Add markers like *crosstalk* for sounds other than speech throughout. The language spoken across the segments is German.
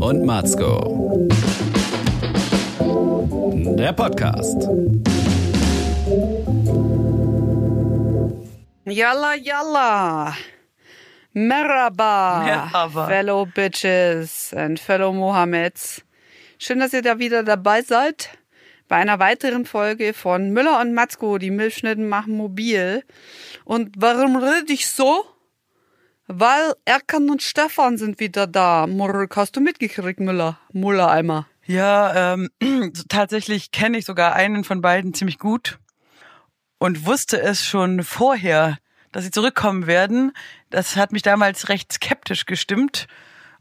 und Matzko. Der Podcast. Yalla, yalla. Merhaba, Merhaba. fellow bitches and fellow Mohammeds. Schön, dass ihr da wieder dabei seid bei einer weiteren Folge von Müller und Matzko, die Milchschnitten machen mobil. Und warum rede ich so? Weil Erkan und Stefan sind wieder da. Murk, hast du mitgekriegt, Müller? Muller einmal. Ja, ähm, *clears throat* tatsächlich kenne ich sogar einen von beiden ziemlich gut und wusste es schon vorher, dass sie zurückkommen werden. Das hat mich damals recht skeptisch gestimmt.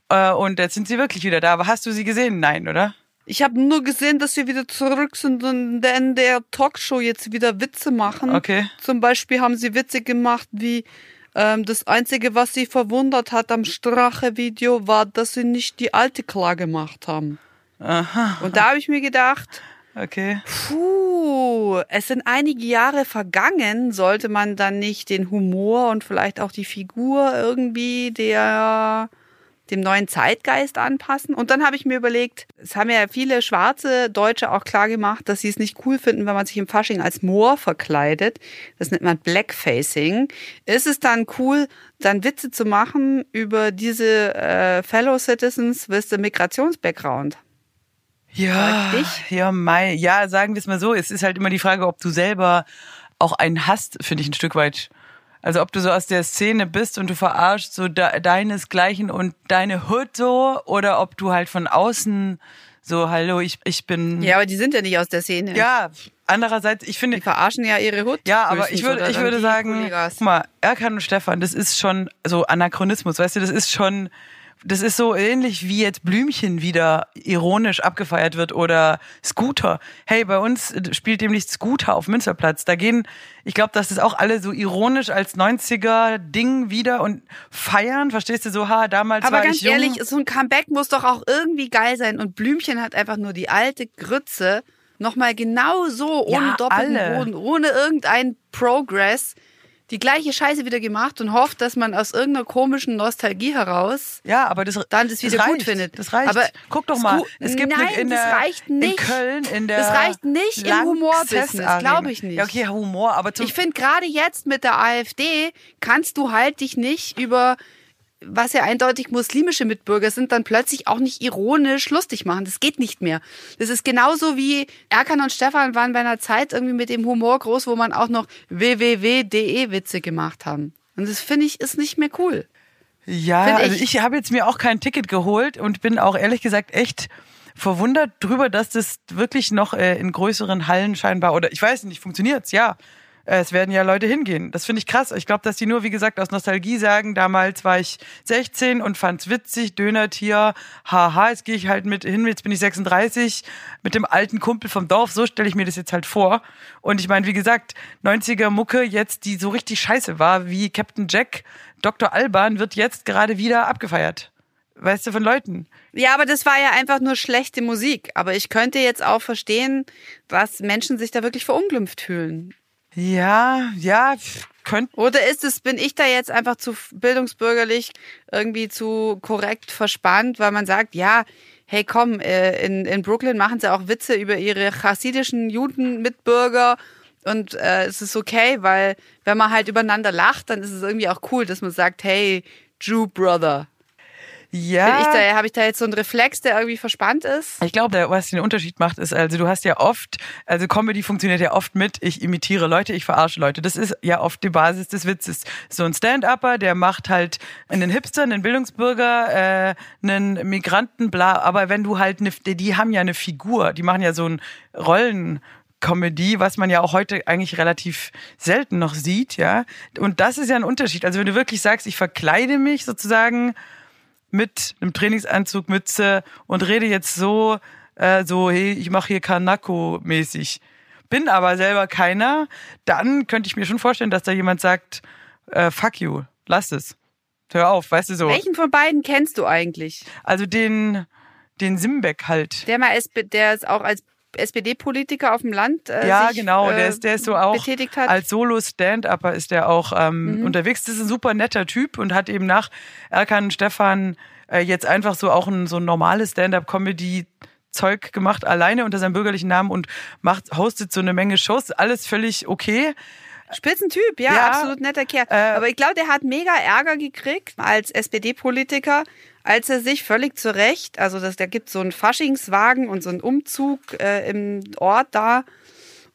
Äh, und jetzt sind sie wirklich wieder da. Aber hast du sie gesehen? Nein, oder? Ich habe nur gesehen, dass wir wieder zurück sind und in der, in der Talkshow jetzt wieder Witze machen. Okay. Zum Beispiel haben sie Witze gemacht wie ähm, das Einzige, was sie verwundert hat am Strache-Video, war, dass sie nicht die alte klar gemacht haben. Aha. Und da habe ich mir gedacht, Okay. puh, es sind einige Jahre vergangen, sollte man dann nicht den Humor und vielleicht auch die Figur irgendwie der dem neuen Zeitgeist anpassen. Und dann habe ich mir überlegt, es haben ja viele schwarze Deutsche auch klar gemacht, dass sie es nicht cool finden, wenn man sich im Fasching als Moor verkleidet. Das nennt man Blackfacing. Ist es dann cool, dann Witze zu machen über diese äh, Fellow Citizens with the Migrationsbackground? Ja, ja, Mai. Ja, sagen wir es mal so. Es ist halt immer die Frage, ob du selber auch einen hast, finde ich ein Stück weit. Also ob du so aus der Szene bist und du verarschst so de deinesgleichen und deine Hood so oder ob du halt von außen so, hallo, ich, ich bin. Ja, aber die sind ja nicht aus der Szene. Ja, andererseits, ich finde, Die verarschen ja ihre Hut. ja, aber ich würde, ich würde sagen, guck mal, Erkan und Stefan, das ist schon so Anachronismus, weißt du, das ist schon, das ist so ähnlich wie jetzt Blümchen wieder ironisch abgefeiert wird oder Scooter. Hey, bei uns spielt nämlich Scooter auf Münsterplatz. Da gehen, ich glaube, dass das auch alle so ironisch als 90er Ding wieder und feiern, verstehst du so, ha, damals Aber war ganz ich jung. ehrlich, so ein Comeback muss doch auch irgendwie geil sein. Und Blümchen hat einfach nur die alte Grütze nochmal genau so, ohne Ja, doppelten. Boden, ohne irgendeinen Progress, die gleiche Scheiße wieder gemacht und hofft, dass man aus irgendeiner komischen Nostalgie heraus Ja, aber das, dann das wieder reicht, gut findet. Das reicht. Aber Guck doch mal, es gibt Nein, in das der, reicht nicht. in Köln in der Das reicht nicht im Humorbusiness, glaube ich nicht. Ja, okay, Humor, aber zum Ich finde, gerade jetzt mit der AfD kannst du halt dich nicht über, was ja eindeutig muslimische Mitbürger sind, dann plötzlich auch nicht ironisch lustig machen. Das geht nicht mehr. Das ist genauso wie Erkan und Stefan waren bei einer Zeit irgendwie mit dem Humor groß, wo man auch noch www.de-Witze gemacht haben. Und das finde ich ist nicht mehr cool. Ja, also ich. ich habe jetzt mir auch kein Ticket geholt und bin auch ehrlich gesagt echt verwundert drüber, dass das wirklich noch äh, in größeren Hallen scheinbar oder ich weiß nicht, funktioniert's, ja. Äh, Es werden ja Leute hingehen. Das finde ich krass. Ich glaube, dass die nur, wie gesagt, aus Nostalgie sagen, damals war ich 16 und fand's witzig, Dönertier, haha, jetzt gehe ich halt mit hin, jetzt bin ich 36, mit dem alten Kumpel vom Dorf, so stelle ich mir das jetzt halt vor. Und ich meine, wie gesagt, 90er Mucke jetzt, die so richtig scheiße war, wie Captain Jack, Dr. Alban, wird jetzt gerade wieder abgefeiert. Weißt du, von Leuten. Ja, aber das war ja einfach nur schlechte Musik. Aber ich könnte jetzt auch verstehen, dass Menschen sich da wirklich verunglimpft fühlen. Ja, ja, könnte. Oder ist es, bin ich da jetzt einfach zu bildungsbürgerlich irgendwie zu korrekt verspannt, weil man sagt, ja, hey komm, äh, in, in Brooklyn machen sie auch Witze über ihre chassidischen Judenmitbürger und äh, es ist okay, weil wenn man halt übereinander lacht, dann ist es irgendwie auch cool, dass man sagt, hey, Jew Brother. Ja. Ich da, habe ich da jetzt so einen Reflex, der irgendwie verspannt ist? Ich glaube, was den Unterschied macht, ist, also du hast ja oft, also Comedy funktioniert ja oft mit, ich imitiere Leute, ich verarsche Leute. Das ist ja oft die Basis des Witzes. So ein Stand-Upper, der macht halt einen Hipster, einen Bildungsbürger, äh, einen Migranten, bla. Aber wenn du halt, eine, die haben ja eine Figur, die machen ja so ein Rollen. Comedy, was man ja auch heute eigentlich relativ selten noch sieht, ja. Und das ist ja ein Unterschied. Also wenn du wirklich sagst, ich verkleide mich sozusagen mit einem Trainingsanzug, Mütze und rede jetzt so, äh, so, hey, ich mache hier Kanako-mäßig. Bin aber selber keiner, dann könnte ich mir schon vorstellen, dass da jemand sagt, äh, fuck you, lass es. Hör auf, weißt du so. Welchen von beiden kennst du eigentlich? Also den, den Simbeck halt. Der mal SP, der ist auch als SPD-Politiker auf dem Land äh, ja, sich, genau, äh, der ist, der ist so auch betätigt hat. als Solo-Stand-Upper ist der auch ähm, Mhm. unterwegs. Das ist ein super netter Typ und hat eben nach Erkan Stefan äh, jetzt einfach so auch ein so ein normales Stand-up-Comedy Zeug gemacht, alleine unter seinem bürgerlichen Namen und macht, hostet so eine Menge Shows. Alles völlig okay. Spitzentyp, ja, Ja. absolut netter Kerl. Äh, Aber ich glaube, der hat mega Ärger gekriegt als SPD-Politiker, als er sich völlig zu Recht, also das, da gibt so einen Faschingswagen und so einen Umzug äh, im Ort da.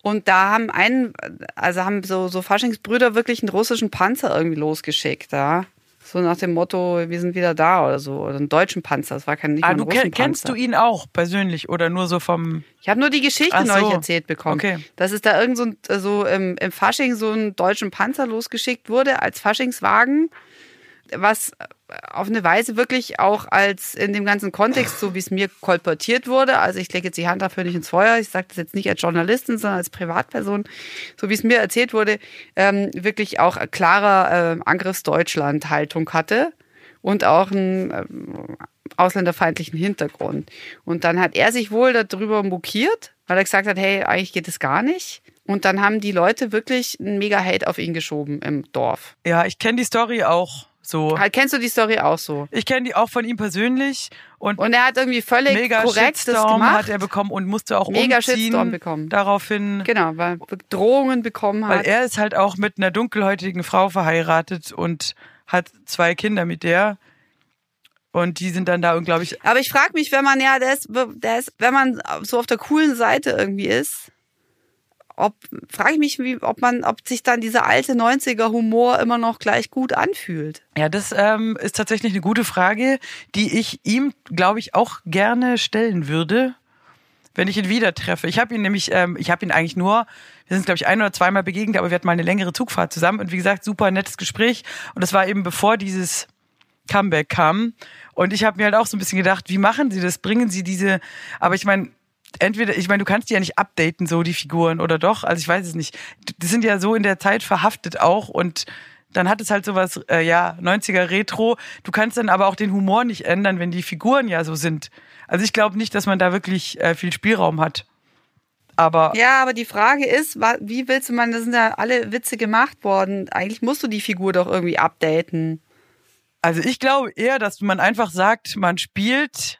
Und da haben einen, also haben so, so Faschingsbrüder wirklich einen russischen Panzer irgendwie losgeschickt, ja. So nach dem Motto, wir sind wieder da oder so. Oder einen deutschen Panzer. Das war kein nicht Ah, du kenn, kennst du ihn auch persönlich oder nur so vom. Ich habe nur die Geschichte so. neulich erzählt bekommen, Okay. dass es da irgend so, ein, so im, im Fasching so einen deutschen Panzer losgeschickt wurde als Faschingswagen, was auf eine Weise wirklich auch als in dem ganzen Kontext, so wie es mir kolportiert wurde, also ich lege jetzt die Hand dafür nicht ins Feuer, ich sage das jetzt nicht als Journalistin, sondern als Privatperson, so wie es mir erzählt wurde, ähm, wirklich auch klarer äh, Angriffsdeutschland-Haltung hatte und auch einen ähm, ausländerfeindlichen Hintergrund. Und dann hat er sich wohl darüber mokiert, weil er gesagt hat, hey, eigentlich geht es gar nicht. Und dann haben die Leute wirklich einen mega Hate auf ihn geschoben im Dorf. Ja, ich kenne die Story auch so. Halt, Kennst du die Story auch so? Ich kenne die auch von ihm persönlich und, Und er hat irgendwie völlig mega korrekt das Shitstorm gemacht. hat er bekommen und musste auch Mega umziehen Shitstorm bekommen. daraufhin. Genau, weil er Drohungen bekommen Weil hat. er ist halt auch mit einer dunkelhäutigen Frau verheiratet und hat zwei Kinder mit der. Und die sind dann da, glaube ich, Aber ich frage mich, wenn man ja, der ist, der ist, wenn man so auf der coolen Seite irgendwie ist, ob frage ich mich, wie, ob man, ob sich dann dieser alte 90er Humor immer noch gleich gut anfühlt. Ja, das ähm, ist tatsächlich eine gute Frage, die ich ihm, glaube ich, auch gerne stellen würde, wenn ich ihn wieder treffe. Ich habe ihn nämlich, ähm, ich habe ihn eigentlich nur, wir sind, glaube ich, ein oder zweimal begegnet, aber wir hatten mal eine längere Zugfahrt zusammen und wie gesagt, super nettes Gespräch. Und das war eben bevor dieses Comeback kam. Und ich habe mir halt auch so ein bisschen gedacht, wie machen sie das? Bringen sie diese, aber ich meine, entweder, ich meine, du kannst die ja nicht updaten, so die Figuren, oder doch? Also ich weiß es nicht. Die sind ja so in der Zeit verhaftet auch und dann hat es halt sowas, äh, ja, 90er Retro. Du kannst dann aber auch den Humor nicht ändern, wenn die Figuren ja so sind. Also ich glaube nicht, dass man da wirklich äh, viel Spielraum hat. Aber Ja, aber die Frage ist, wie willst du man, das sind ja alle Witze gemacht worden. Eigentlich musst du die Figur doch irgendwie updaten. Also ich glaube eher, dass man einfach sagt, man spielt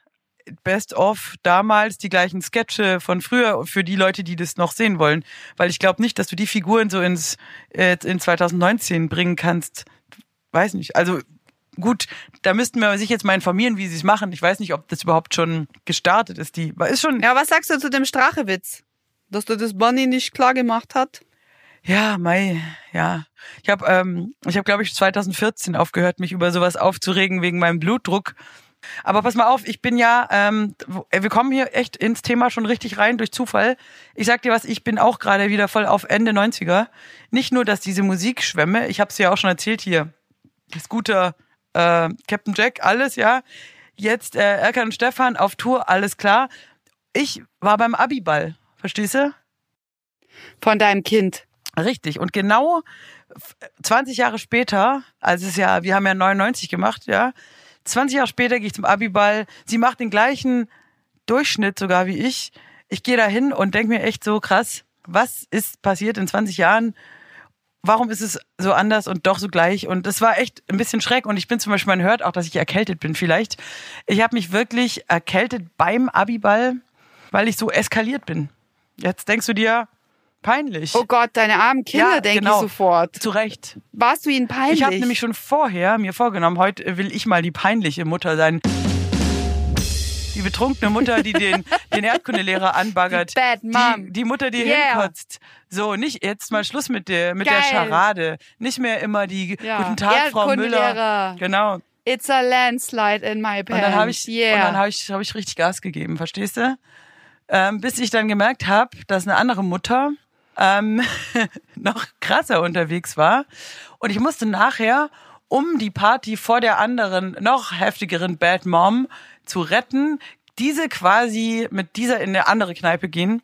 Best of damals die gleichen Sketche von früher für die Leute, die das noch sehen wollen. Weil ich glaube nicht, dass du die Figuren so ins äh, in 2019 bringen kannst. Weiß nicht. Also gut, da müssten wir sich jetzt mal informieren, wie sie es machen. Ich weiß nicht, ob das überhaupt schon gestartet ist. Die ist schon Ja, was sagst du zu dem Strachewitz? Dass du das Bunny nicht klar gemacht hat? Ja, Mai, ja. Ich habe, ähm, ich habe, glaube ich, 2014 aufgehört, mich über sowas aufzuregen wegen meinem Blutdruck. Aber pass mal auf, ich bin ja, ähm, wir kommen hier echt ins Thema schon richtig rein durch Zufall. Ich sag dir was, ich bin auch gerade wieder voll auf Ende 90er. Nicht nur, dass diese Musikschwämme, ich habe es ja auch schon erzählt hier, Scooter, äh, Captain Jack, alles, ja. Jetzt äh, Erkan und Stefan auf Tour, alles klar. Ich war beim Abiball, verstehst du? Von deinem Kind. Richtig. Und genau 20 Jahre später, also es ist ja, wir haben ja 99 gemacht, ja. 20 Jahre später gehe ich zum Abiball. Sie macht den gleichen Durchschnitt sogar wie ich. Ich gehe da hin und denke mir echt so krass, was ist passiert in 20 Jahren? Warum ist es so anders und doch so gleich? Und das war echt ein bisschen schreck. Und ich bin zum Beispiel, man hört auch, dass ich erkältet bin vielleicht. Ich habe mich wirklich erkältet beim Abiball, weil ich so eskaliert bin. Jetzt denkst du dir, peinlich. Oh Gott, deine armen Kinder, Ja, denke genau. ich sofort. Zu Recht. Warst du ihnen peinlich? Ich habe nämlich schon vorher mir vorgenommen, heute will ich mal die peinliche Mutter sein. Die betrunkene Mutter, die den, *laughs* den Erdkundelehrer anbaggert. Die Bad Mom. Die, die Mutter, die Yeah. hinkotzt. So, nicht jetzt mal Schluss mit der, mit der. Scharade. Nicht mehr immer die Ja. Guten Tag, Frau Erdkundelehrer. Müller. Genau. It's a landslide in my pants. Und dann habe ich, yeah. und dann habe ich, hab ich richtig Gas gegeben, verstehst du? Ähm, bis ich dann gemerkt habe, dass eine andere Mutter ähm, *laughs* noch krasser unterwegs war. Und ich musste nachher, um die Party vor der anderen, noch heftigeren Bad Mom zu retten, diese quasi mit dieser in eine andere Kneipe gehen.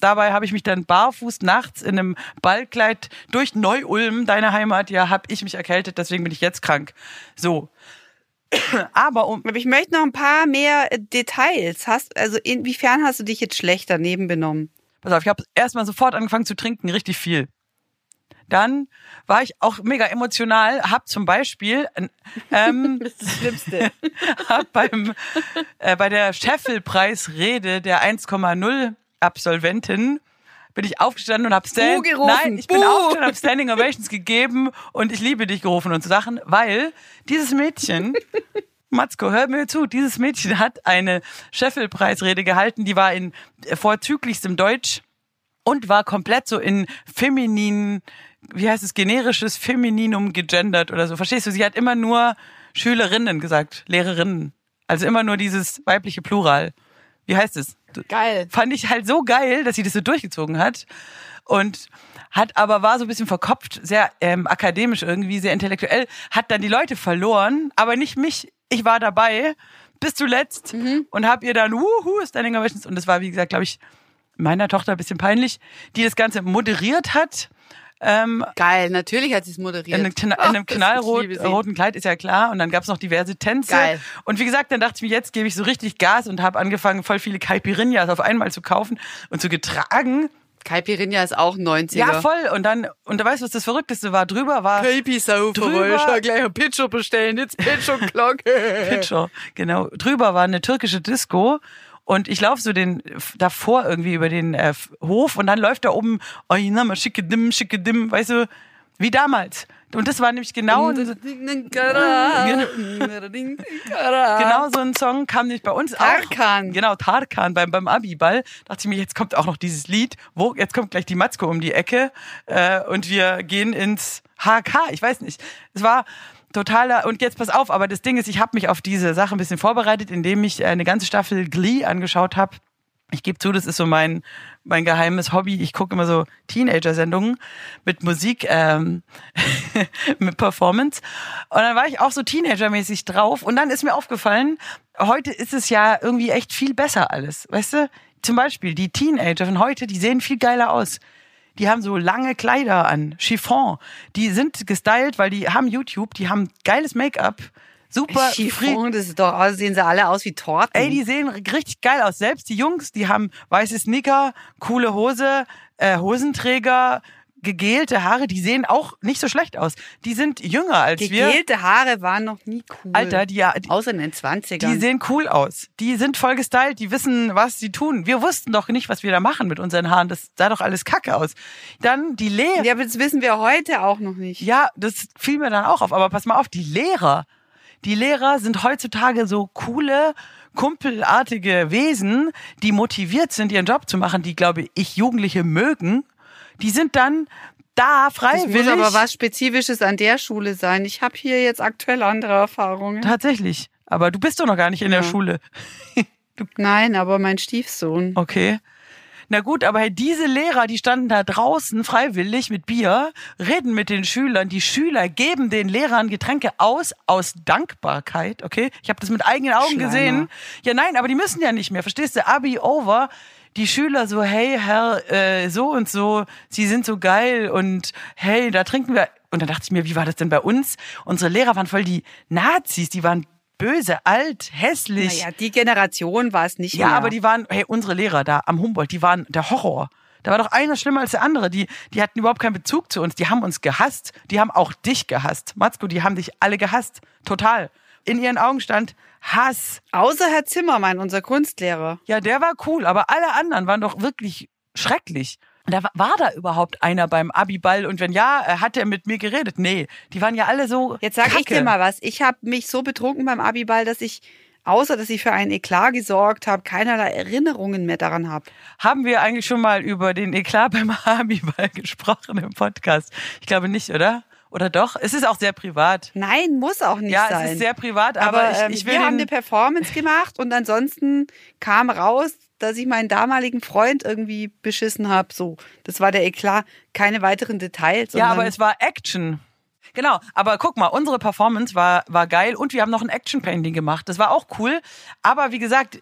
Dabei habe ich mich dann barfuß nachts in einem Ballkleid durch Neu-Ulm, deine Heimat, ja, habe ich mich erkältet, deswegen bin ich jetzt krank. So. *clears throat* Aber um, Aber ich möchte noch ein paar mehr Details. Hast, also inwiefern hast du dich jetzt schlecht daneben benommen? Pass auf, ich habe erstmal sofort angefangen zu trinken, richtig viel. Dann war ich auch mega emotional, hab zum Beispiel ähm, *laughs* Das das Schlimmste. *laughs* hab beim äh, bei der Scheffelpreisrede der 1,0 Absolventin bin ich aufgestanden und hab Stand gerufen. Nein, ich bin Buh. aufgestanden, hab Standing Ovations gegeben und ich liebe dich gerufen und so Sachen, weil dieses Mädchen *laughs* Matzko, hör mir zu. Dieses Mädchen hat eine Scheffelpreisrede gehalten, die war in vorzüglichstem Deutsch und war komplett so in femininen, wie heißt es, generisches Femininum gegendert oder so. Verstehst du? Sie hat immer nur Schülerinnen gesagt, Lehrerinnen. Also immer nur dieses weibliche Plural. Wie heißt es? Geil. Fand ich halt so geil, dass sie das so durchgezogen hat. Und hat aber war so ein bisschen verkopft, sehr ähm, akademisch irgendwie, sehr intellektuell, hat dann die Leute verloren, aber nicht mich. Ich war dabei bis zuletzt und hab ihr dann wuhu Standing Ovations und das war wie gesagt, glaube ich, meiner Tochter ein bisschen peinlich, die das Ganze moderiert hat. Ähm, Geil, natürlich hat sie es in moderiert. einem, Kna- in einem knallroten Kleid ist ja klar und dann gab's noch diverse Tänze. Geil. Und wie gesagt, dann dachte ich mir, jetzt gebe ich so richtig Gas und habe angefangen, voll viele Caipirinhas auf einmal zu kaufen und zu getragen. Caipirinha ist auch 90er. Ja, voll. Und dann, und du weißt, was das Verrückteste war? Drüber war Caipi-Saufer, Drüber- gleich ein Pitcher bestellen, jetzt Pitcher-Glocke. *laughs* Pitcher. Genau. Drüber war eine türkische Disco. Und ich laufe so den davor irgendwie über den äh, Hof und dann läuft da oben, oh, schicke dim, schicke dim, weißt du, wie damals. Und das war nämlich genau, genau so ein Song kam nicht bei uns Tarkan. auch. Genau, Tarkan beim, beim Abiball. Dachte ich mir, jetzt kommt auch noch dieses Lied. Wo, jetzt kommt gleich die Matzko um die Ecke äh, und wir gehen ins HK. Ich weiß nicht. Es war totaler, und jetzt pass auf, aber das Ding ist, ich habe mich auf diese Sache ein bisschen vorbereitet, indem ich eine ganze Staffel Glee angeschaut habe. Ich gebe zu, das ist so mein, mein geheimes Hobby. Ich gucke immer so Teenager-Sendungen mit Musik, ähm, *laughs* mit Performance. Und dann war ich auch so Teenager-mäßig drauf. Und dann ist mir aufgefallen, heute ist es ja irgendwie echt viel besser alles. Weißt du? Zum Beispiel die Teenager von heute, die sehen viel geiler aus. Die haben so lange Kleider an, Chiffon. Die sind gestylt, weil die haben YouTube, die haben geiles Make-up. Super Chiffon, das ist doch, aus- sehen sie alle aus wie Torten. Ey, die sehen richtig geil aus. Selbst die Jungs, die haben weiße Sneaker, coole Hose, äh, Hosenträger, gegelte Haare, die sehen auch nicht so schlecht aus. Die sind jünger als wir. Gegelte Haare waren noch nie cool. Alter, die, die, Außer in den 20ern. die sehen cool aus. Die sind voll gestylt, die wissen, was sie tun. Wir wussten doch nicht, was wir da machen mit unseren Haaren. Das sah doch alles kacke aus. Dann die Lehrer. ja, aber das wissen wir heute auch noch nicht. Ja, das fiel mir dann auch auf. Aber pass mal auf, die Lehrer. Die Lehrer sind heutzutage so coole, kumpelartige Wesen, die motiviert sind, ihren Job zu machen, die, glaube ich, Jugendliche mögen. Die sind dann da Das freiwillig. muss aber was Spezifisches an der Schule sein. Ich habe hier jetzt aktuell andere Erfahrungen. Tatsächlich. Aber du bist doch noch gar nicht in der Ja. Schule. Nein, aber mein Stiefsohn. Okay. Na gut, aber hey, diese Lehrer, die standen da draußen freiwillig mit Bier, reden mit den Schülern. Die Schüler geben den Lehrern Getränke aus, aus Dankbarkeit, okay? Ich habe das mit eigenen Augen Schleimer. gesehen. Ja, nein, aber die müssen ja nicht mehr. Verstehst du? Abi over. Die Schüler so, hey Herr, äh, so und so, Sie sind so geil und hey, da trinken wir. Und dann dachte ich mir, wie war das denn bei uns? Unsere Lehrer waren voll die Nazis, die waren böse, alt, hässlich. Naja, die Generation war es nicht Ja, mehr. aber die waren, hey, unsere Lehrer da am Humboldt, die waren der Horror. Da war doch einer schlimmer als der andere. Die, die hatten überhaupt keinen Bezug zu uns. Die haben uns gehasst. Die haben auch dich gehasst. Matzko, die haben dich alle gehasst. Total. In ihren Augen stand Hass. Außer Herr Zimmermann, unser Kunstlehrer. Ja, der war cool, aber alle anderen waren doch wirklich schrecklich. Da war, da überhaupt einer beim Abiball und wenn ja, äh, hat er mit mir geredet? Nee, die waren ja alle so Jetzt sage ich dir mal was. Ich habe mich so betrunken beim Abiball, dass ich, außer dass ich für einen Eklat gesorgt habe, keinerlei Erinnerungen mehr daran habe. Haben wir eigentlich schon mal über den Eklat beim *laughs* Abiball gesprochen im Podcast? Ich glaube nicht, oder? Oder doch? Es ist auch sehr privat. Nein, muss auch nicht Ja, sein. es ist sehr privat, aber, aber ich, ähm, ich will wir haben eine Performance gemacht und ansonsten kam raus, dass ich meinen damaligen Freund irgendwie beschissen habe. So, das war der Eklat. Keine weiteren Details. Ja, aber es war Action. Genau, aber guck mal, unsere Performance war, war geil und wir haben noch ein Action-Painting gemacht. Das war auch cool. Aber wie gesagt,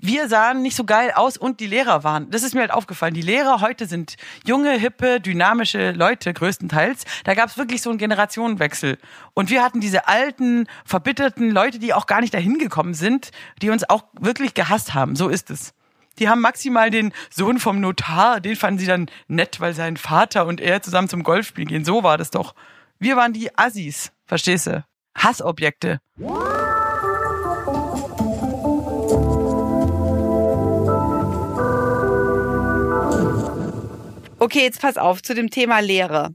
wir sahen nicht so geil aus und die Lehrer waren. Das ist mir halt aufgefallen. Die Lehrer heute sind junge, hippe, dynamische Leute größtenteils. Da gab es wirklich so einen Generationenwechsel. Und wir hatten diese alten, verbitterten Leute, die auch gar nicht dahin gekommen sind, die uns auch wirklich gehasst haben. So ist es. Die haben maximal den Sohn vom Notar, den fanden sie dann nett, weil sein Vater und er zusammen zum Golfspielen gehen. So war das doch. Wir waren die Assis, verstehst du? Hassobjekte. Okay, jetzt pass auf zu dem Thema Lehre.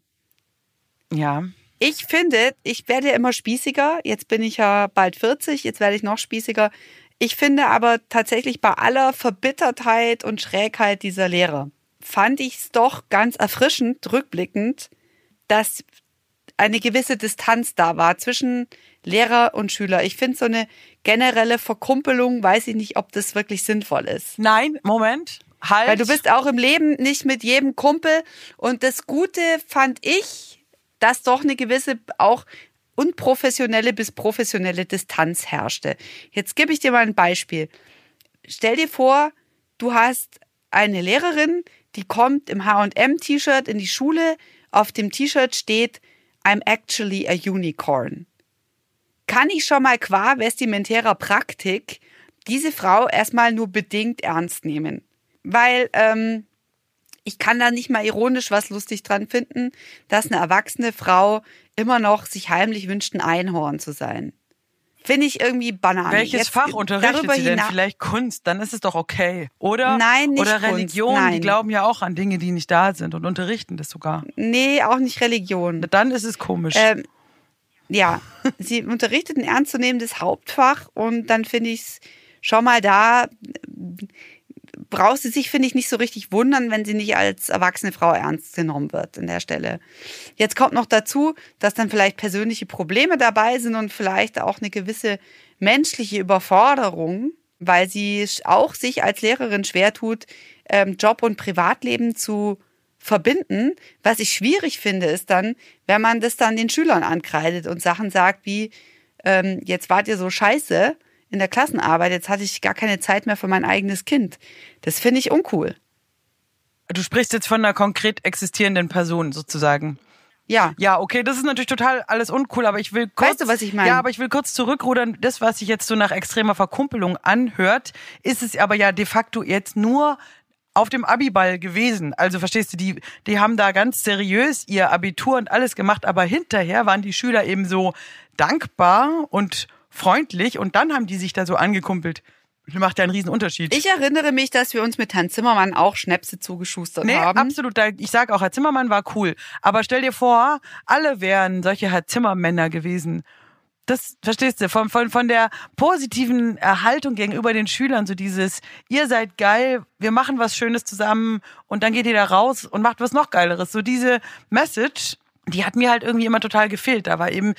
Ja. Ich finde, ich werde ja immer spießiger. Jetzt bin ich ja bald 40, jetzt werde ich noch spießiger. Ich finde aber tatsächlich bei aller Verbittertheit und Schrägheit dieser Lehre, fand ich es doch ganz erfrischend, rückblickend, dass eine gewisse Distanz da war zwischen Lehrer und Schüler. Ich finde so eine generelle Verkumpelung, weiß ich nicht, ob das wirklich sinnvoll ist. Nein, Moment. Halt. Weil du bist auch im Leben nicht mit jedem Kumpel. Und das Gute fand ich, dass doch eine gewisse auch unprofessionelle bis professionelle Distanz herrschte. Jetzt gebe ich dir mal ein Beispiel. Stell dir vor, du hast eine Lehrerin, die kommt im H&M-T-Shirt in die Schule. Auf dem T-Shirt steht I'm actually a unicorn. Kann ich schon mal qua vestimentärer Praktik diese Frau erstmal nur bedingt ernst nehmen? Weil ähm, ich kann da nicht mal ironisch was lustig dran finden, dass eine erwachsene Frau immer noch sich heimlich wünscht, ein Einhorn zu sein. Finde ich irgendwie banal. Welches Jetzt Fach unterrichtet darüber sie denn? Vielleicht Kunst, dann ist es doch okay. Oder? Nein, nicht Oder Kunst, Religion, die nein. glauben ja auch an Dinge, die nicht da sind und unterrichten das sogar. Nee, auch nicht Religion. Dann ist es komisch. Ähm, ja, *laughs* sie unterrichtet ein ernstzunehmendes Hauptfach und dann finde ich es schon mal da, braucht sie sich, finde ich, nicht so richtig wundern, wenn sie nicht als erwachsene Frau ernst genommen wird an der Stelle. Jetzt kommt noch dazu, dass dann vielleicht persönliche Probleme dabei sind und vielleicht auch eine gewisse menschliche Überforderung, weil sie auch sich als Lehrerin schwer tut, ähm, Job und Privatleben zu verbinden. Was ich schwierig finde, ist dann, wenn man das dann den Schülern ankreidet und Sachen sagt wie, ähm, jetzt wart ihr so scheiße in der Klassenarbeit, jetzt hatte ich gar keine Zeit mehr für mein eigenes Kind. Das finde ich uncool. du sprichst jetzt von einer konkret existierenden Person sozusagen. Ja. Ja, okay, das ist natürlich total alles uncool, aber ich will kurz. Weißt du, was ich meine? Ja, aber ich will kurz zurückrudern. Das, was sich jetzt so nach extremer Verkumpelung anhört, ist es aber ja de facto jetzt nur auf dem Abiball gewesen. Also verstehst du, die, die haben da ganz seriös ihr Abitur und alles gemacht, aber hinterher waren die Schüler eben so dankbar und freundlich und dann haben die sich da so angekumpelt. Das macht ja einen riesen Unterschied. Ich erinnere mich, dass wir uns mit Herrn Zimmermann auch Schnäpse zugeschustert Nee, haben. absolut. Ich sage auch, Herr Zimmermann war cool. Aber stell dir vor, alle wären solche Herr Zimmermänner gewesen. Das verstehst du, von, von, von der positiven Erhaltung gegenüber den Schülern, so dieses, ihr seid geil, wir machen was Schönes zusammen und dann geht ihr da raus und macht was noch Geileres. So diese Message, die hat mir halt irgendwie immer total gefehlt. Da war eben,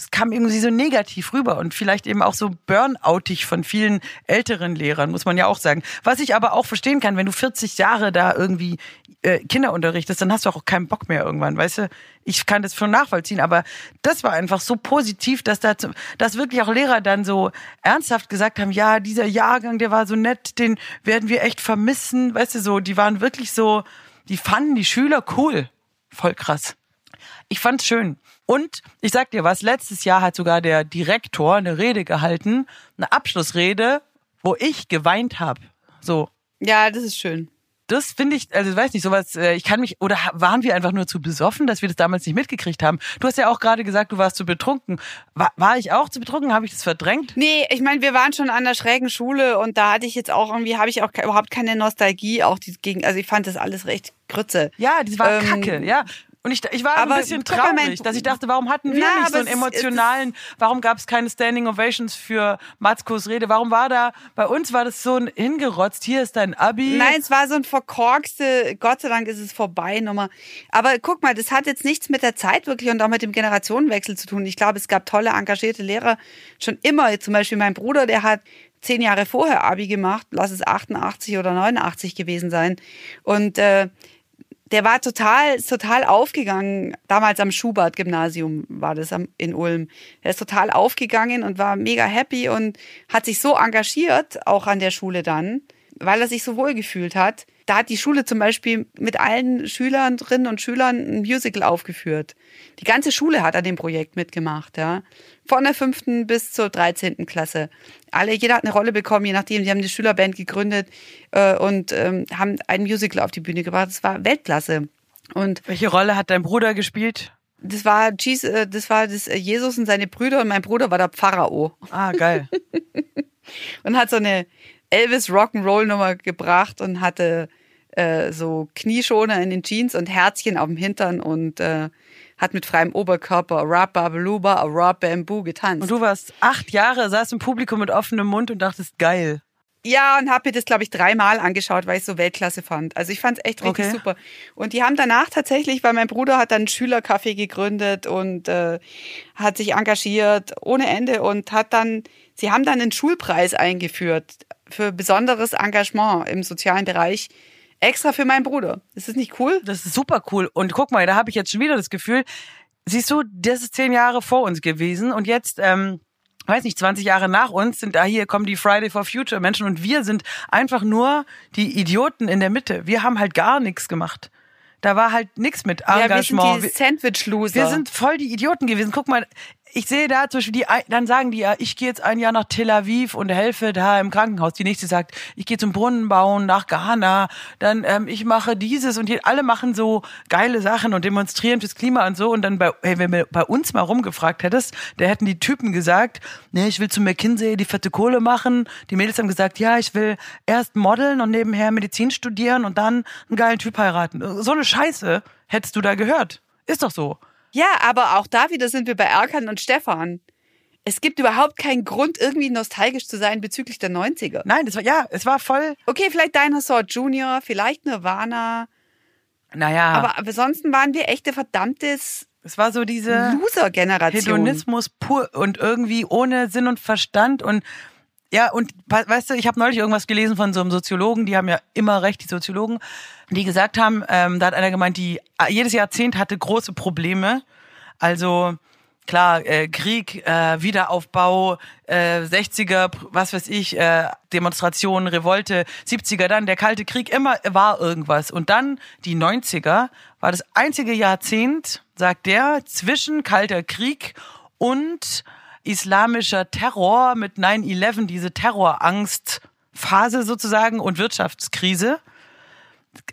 das kam irgendwie so negativ rüber und vielleicht eben auch so burnoutig von vielen älteren Lehrern, muss man ja auch sagen. Was ich aber auch verstehen kann, wenn du 40 Jahre da irgendwie äh, Kinder unterrichtest, dann hast du auch keinen Bock mehr irgendwann, weißt du? Ich kann das schon nachvollziehen, aber das war einfach so positiv, dass da, dass wirklich auch Lehrer dann so ernsthaft gesagt haben, ja, dieser Jahrgang, der war so nett, den werden wir echt vermissen, weißt du, so, die waren wirklich so, die fanden die Schüler cool. Voll krass. Ich fand's schön. Und ich sag dir was, letztes Jahr hat sogar der Direktor eine Rede gehalten, eine Abschlussrede, wo ich geweint habe. So, ja, das ist schön. das finde ich, also ich weiß nicht, sowas, äh, ich kann mich, oder waren wir einfach nur zu besoffen, dass wir das damals nicht mitgekriegt haben? Du hast ja auch gerade gesagt, du warst zu betrunken. War, war ich auch zu betrunken? Habe ich das verdrängt? Nee, ich meine, wir waren schon an der schrägen Schule und da hatte ich jetzt auch irgendwie, habe ich auch überhaupt keine Nostalgie, auch die, gegen, also ich fand das alles recht Grütze. Ja, das war Ähm, kacke, ja. Und ich, ich war aber ein bisschen traurig, dass ich dachte, warum hatten wir Na, nicht so einen emotionalen, warum gab es keine Standing Ovations für Matzkos Rede? Warum war da, bei uns war das so ein hingerotzt, hier ist dein Abi. Nein, es war so ein verkorkste, Gott sei Dank ist es vorbei Nummer. Aber guck mal, das hat jetzt nichts mit der Zeit wirklich und auch mit dem Generationenwechsel zu tun. Ich glaube, es gab tolle, engagierte Lehrer schon immer. Zum Beispiel mein Bruder, der hat zehn Jahre vorher Abi gemacht, lass es 88 oder 89 gewesen sein. Und äh, der war total, total aufgegangen. Damals am Schubert-Gymnasium war das in Ulm. Er ist total aufgegangen und war mega happy und hat sich so engagiert, auch an der Schule dann. weil er sich so wohl gefühlt hat. Da hat die Schule zum Beispiel mit allen Schülern drin und Schülern ein Musical aufgeführt. Die ganze Schule hat an dem Projekt mitgemacht, ja. Von der fünften bis zur dreizehnten Klasse. Alle, jeder hat eine Rolle bekommen, je nachdem. Sie haben eine Schülerband gegründet äh, und ähm, haben ein Musical auf die Bühne gebracht. Das war Weltklasse. Und Welche Rolle hat dein Bruder gespielt? das war, Jesus, äh, das war das äh, Jesus und seine Brüder und mein Bruder war der Pharao Ah, geil. *laughs* und hat so eine Elvis Rock'n'Roll Nummer gebracht und hatte äh, so Knieschoner in den Jeans und Herzchen auf dem Hintern und äh, hat mit freiem Oberkörper Rap Babaluba, Rap Bamboo getanzt. Und du warst acht Jahre, saß im Publikum mit offenem Mund und dachtest, geil. Ja, und habe mir das, glaube ich, dreimal angeschaut, weil ich so Weltklasse fand. Also ich fand es echt richtig Okay. super. Und die haben danach tatsächlich, weil mein Bruder hat dann einen Schülercafé gegründet und äh, hat sich engagiert ohne Ende und hat dann, sie haben dann einen Schulpreis eingeführt für besonderes Engagement im sozialen Bereich, extra für meinen Bruder. Ist das nicht cool? Das ist super cool. Und guck mal, da habe ich jetzt schon wieder das Gefühl, siehst du, das ist zehn Jahre vor uns gewesen und jetzt, ähm, weiß nicht, 20 Jahre nach uns sind da hier kommen die Friday for Future Menschen und wir sind einfach nur die Idioten in der Mitte. Wir haben halt gar nichts gemacht. Da war halt nichts mit Ja, wir sind Engagement. die Sandwich-Loser. Wir sind voll die Idioten gewesen. Guck mal, ich sehe da zum Beispiel die, dann sagen die ja, ich gehe jetzt ein Jahr nach Tel Aviv und helfe da im Krankenhaus. Die nächste sagt, ich gehe zum Brunnen bauen nach Ghana. Dann ähm, ich mache dieses und die, alle machen so geile Sachen und demonstrieren fürs Klima und so. Und dann bei, hey, wenn du bei uns mal rumgefragt hättest, da hätten die Typen gesagt, nee, ich will zu McKinsey die fette Kohle machen. Die Mädels haben gesagt, ja, ich will erst modeln und nebenher Medizin studieren und dann einen geilen Typ heiraten. So eine Scheiße hättest du da gehört. Ist doch so. Ja, aber auch da wieder sind wir bei Erkan und Stefan. Es gibt überhaupt keinen Grund, irgendwie nostalgisch zu sein bezüglich der 90er. Nein, das war ja, es war voll. Okay, vielleicht Dinosaur Junior, vielleicht Nirvana, Naja, aber ansonsten waren wir echte verdammtes es war so diese Loser-Generation. Hedonismus pur und irgendwie ohne Sinn und Verstand und ja, und we- weißt du, ich habe neulich irgendwas gelesen von so einem Soziologen, die haben ja immer recht, die Soziologen, die gesagt haben, ähm, da hat einer gemeint, die jedes Jahrzehnt hatte große Probleme. Also klar, äh, Krieg, äh, Wiederaufbau, äh, 60er, pr- was weiß ich, äh, Demonstrationen, Revolte, 70er dann, der Kalte Krieg, immer war irgendwas. Und dann die 90er war das einzige Jahrzehnt, sagt der, zwischen Kalter Krieg und islamischer Terror mit 9-11, diese Terrorangstphase sozusagen und Wirtschaftskrise.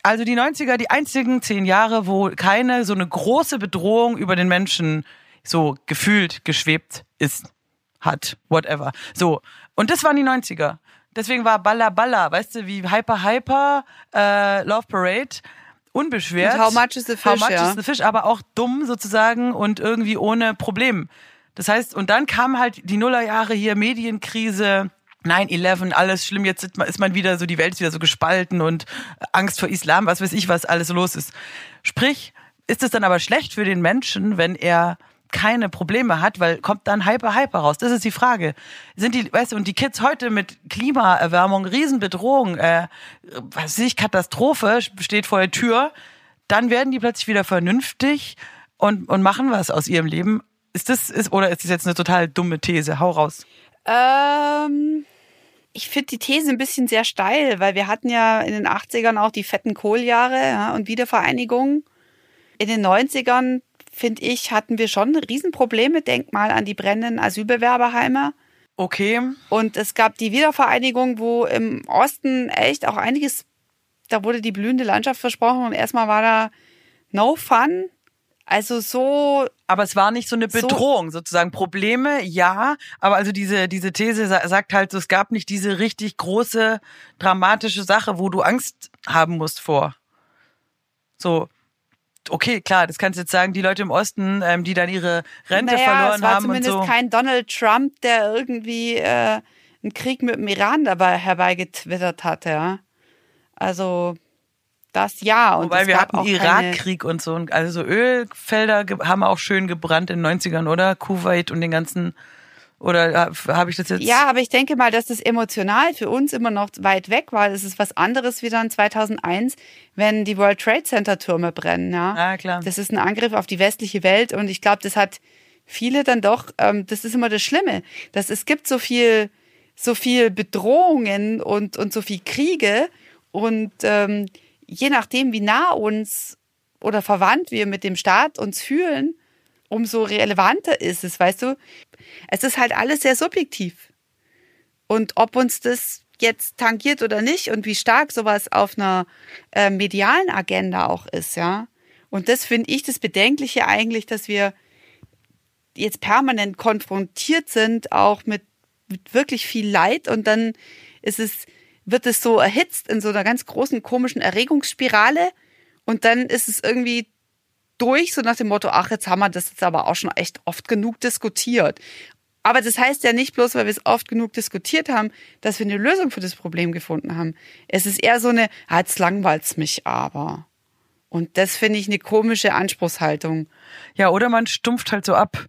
Also die 90er, die einzigen zehn Jahre, wo keine so eine große Bedrohung über den Menschen so gefühlt geschwebt ist, hat, whatever. So. Und das waren die 90er. Deswegen war Balla Balla, weißt du, wie Hyper Hyper, äh, Love Parade, unbeschwert. Und How Much is the How Fish, much ja. is the fish, aber auch dumm sozusagen und irgendwie ohne Problem. Das heißt, und dann kam halt die Nullerjahre hier, Medienkrise, 9-11, alles schlimm, jetzt ist man- wieder so, die Welt ist wieder so gespalten und Angst vor Islam, was weiß ich, was alles los ist. Sprich, ist es dann aber schlecht für den Menschen, wenn er keine Probleme hat, weil kommt dann Hyper Hyper raus? Das ist die Frage. Sind die, weißt du, und die Kids heute mit Klimaerwärmung, Riesenbedrohung, äh, was weiß ich, Katastrophe steht vor der Tür, dann werden die plötzlich wieder vernünftig und, und machen was aus ihrem Leben. Ist das, ist, oder ist das jetzt eine total dumme These? Hau raus. Ähm, ich finde die These ein bisschen sehr steil, weil wir hatten ja in den 80ern auch die fetten Kohljahre ja, und Wiedervereinigung. In den 90ern, finde ich, hatten wir schon Riesenprobleme. Denk mal an die brennenden Asylbewerberheime. Okay. Und es gab die Wiedervereinigung, wo im Osten echt auch einiges, da wurde die blühende Landschaft versprochen und erstmal war da no fun. Also so, Aber es war nicht so eine So- Bedrohung, sozusagen. Probleme, ja. Aber also diese, diese These sa- sagt halt, so, es gab nicht diese richtig große, dramatische Sache, wo du Angst haben musst vor. So. Okay, klar, das kannst du jetzt sagen, die Leute im Osten, ähm, die dann ihre Rente naja, verloren es war haben und zumindest so. kein Donald Trump, der irgendwie äh, einen Krieg mit dem Iran dabei herbeigetwittert hat, ja. Also das ja. Und Wobei wir hatten Irakkrieg und so. Also so Ölfelder haben auch schön gebrannt in den 90ern, oder? Kuwait und den ganzen. Oder habe ich das jetzt? Ja, aber ich denke mal, dass das emotional für uns immer noch weit weg war. Das ist was anderes wie dann 2001, wenn die World Trade Center Türme brennen. Ja, Ah, klar. Das ist ein Angriff auf die westliche Welt und ich glaube, das hat viele dann doch, ähm, das ist immer das Schlimme, dass es gibt so viel so viel Bedrohungen und, und so viel Kriege. Und ähm, je nachdem, wie nah uns oder verwandt wir mit dem Staat uns fühlen, umso relevanter ist es, weißt du? Es ist halt alles sehr subjektiv. Und ob uns das jetzt tangiert oder nicht und wie stark sowas auf einer äh, medialen Agenda auch ist, ja. Und das finde ich das Bedenkliche eigentlich, dass wir jetzt permanent konfrontiert sind, auch mit, mit wirklich viel Leid und dann ist es, wird es so erhitzt in so einer ganz großen komischen Erregungsspirale und dann ist es irgendwie durch, so nach dem Motto, ach, jetzt haben wir das jetzt aber auch schon echt oft genug diskutiert. Aber das heißt ja nicht bloß, weil wir es oft genug diskutiert haben, dass wir eine Lösung für das Problem gefunden haben. Es ist eher so eine, ah, jetzt langweilt's mich aber. Und das finde ich eine komische Anspruchshaltung. Ja, oder man stumpft halt so ab.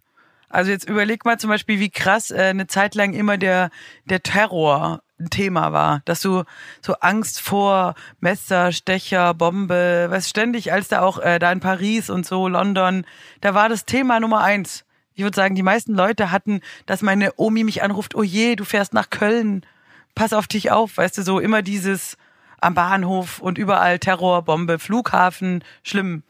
Also jetzt überleg mal zum Beispiel, wie krass äh, eine Zeit lang immer der, der Terror ein Thema war, dass du so Angst vor Messer, Stecher, Bombe, was ständig, als da auch äh, da in Paris und so, London, da war das Thema Nummer eins. Ich würde sagen, die meisten Leute hatten, dass meine Omi mich anruft, oh je, du fährst nach Köln, pass auf dich auf, weißt du, so immer dieses am Bahnhof und überall Terror, Bombe, Flughafen, schlimm.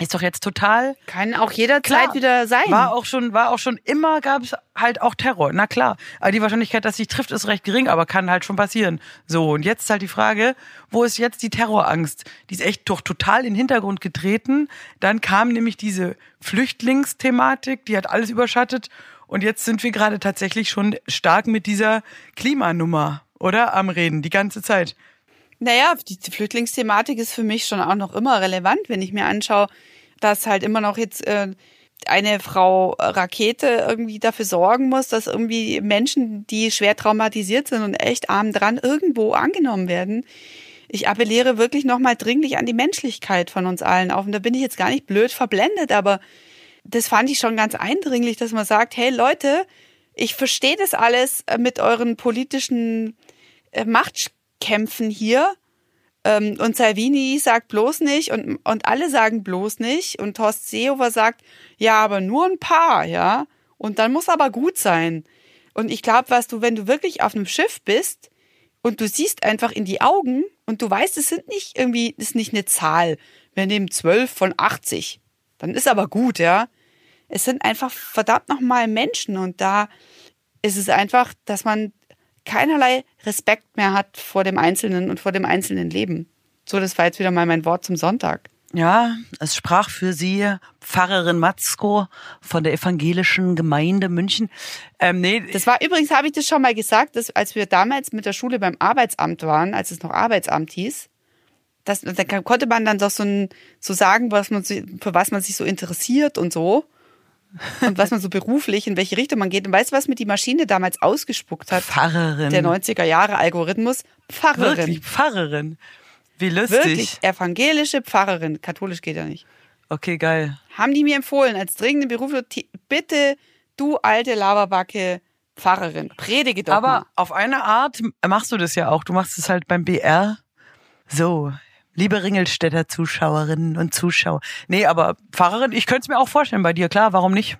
Ist doch jetzt total. Kann auch jederzeit Klar. wieder sein. War auch schon, war auch schon immer, gab es halt auch Terror. Na klar. Aber die Wahrscheinlichkeit, dass sich trifft, ist recht gering, aber kann halt schon passieren. So, und jetzt ist halt die Frage, wo ist jetzt die Terrorangst? Die ist echt doch total in den Hintergrund getreten. Dann kam nämlich diese Flüchtlingsthematik, die hat alles überschattet. Und jetzt sind wir gerade tatsächlich schon stark mit dieser Klimanummer, oder? Am Reden, die ganze Zeit. Naja, die Flüchtlingsthematik ist für mich schon auch noch immer relevant, wenn ich mir anschaue, dass halt immer noch jetzt äh, eine Frau Rakete irgendwie dafür sorgen muss, dass irgendwie Menschen, die schwer traumatisiert sind und echt arm dran, irgendwo angenommen werden. Ich appelliere wirklich nochmal dringlich an die Menschlichkeit von uns allen auf. Und da bin ich jetzt gar nicht blöd verblendet, aber das fand ich schon ganz eindringlich, dass man sagt, hey Leute, ich verstehe das alles mit euren politischen äh, Machtkämpfen hier. Ähm, und Salvini sagt bloß nicht und, und alle sagen bloß nicht. Und Horst Seehofer sagt, ja, aber nur ein paar, ja. Und dann muss aber gut sein. Und ich glaube, was du, wenn du wirklich auf einem Schiff bist und du siehst einfach in die Augen und du weißt, es sind nicht irgendwie, es ist nicht eine Zahl. Wir nehmen zwölf von 80. Dann ist aber gut, ja. Es sind einfach verdammt nochmal Menschen und da ist es einfach, dass man keinerlei Respekt mehr hat vor dem Einzelnen und vor dem einzelnen Leben. So, das war jetzt wieder mal mein Wort zum Sonntag. Ja, es sprach für sie Pfarrerin Matzko von der evangelischen Gemeinde München. Ähm, nee, Das war übrigens, habe ich das schon mal gesagt, dass, als wir damals mit der Schule beim Arbeitsamt waren, als es noch Arbeitsamt hieß, das, da konnte man dann doch so, ein, so sagen, was man, sich- für was man sich so interessiert und so. Und was man so beruflich, in welche Richtung man geht. Und weißt du, was mir die Maschine damals ausgespuckt hat? Pfarrerin. Der 90er Jahre Algorithmus. Pfarrerin. Wirklich, Pfarrerin. Wie lustig. Wirklich evangelische Pfarrerin. Katholisch geht ja nicht. Okay, geil. Haben die mir empfohlen, als dringende Beruf, bitte, du alte Laberbacke, Pfarrerin, predige doch Aber mal. auf eine Art machst du das ja auch. Du machst es halt beim BR. So, liebe Ringelstädter Zuschauerinnen und Zuschauer. Nee, aber Pfarrerin, ich könnte es mir auch vorstellen bei dir, klar, warum nicht?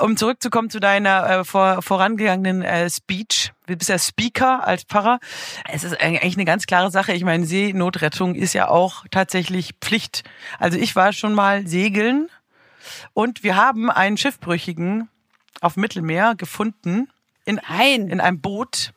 Um zurückzukommen zu deiner äh, vor, vorangegangenen äh, Speech. Du bist ja Speaker als Pfarrer. Es ist eigentlich eine ganz klare Sache. Ich meine, Seenotrettung ist ja auch tatsächlich Pflicht. Also ich war schon mal segeln und wir haben einen Schiffbrüchigen auf Mittelmeer gefunden in, Nein. in einem Boot.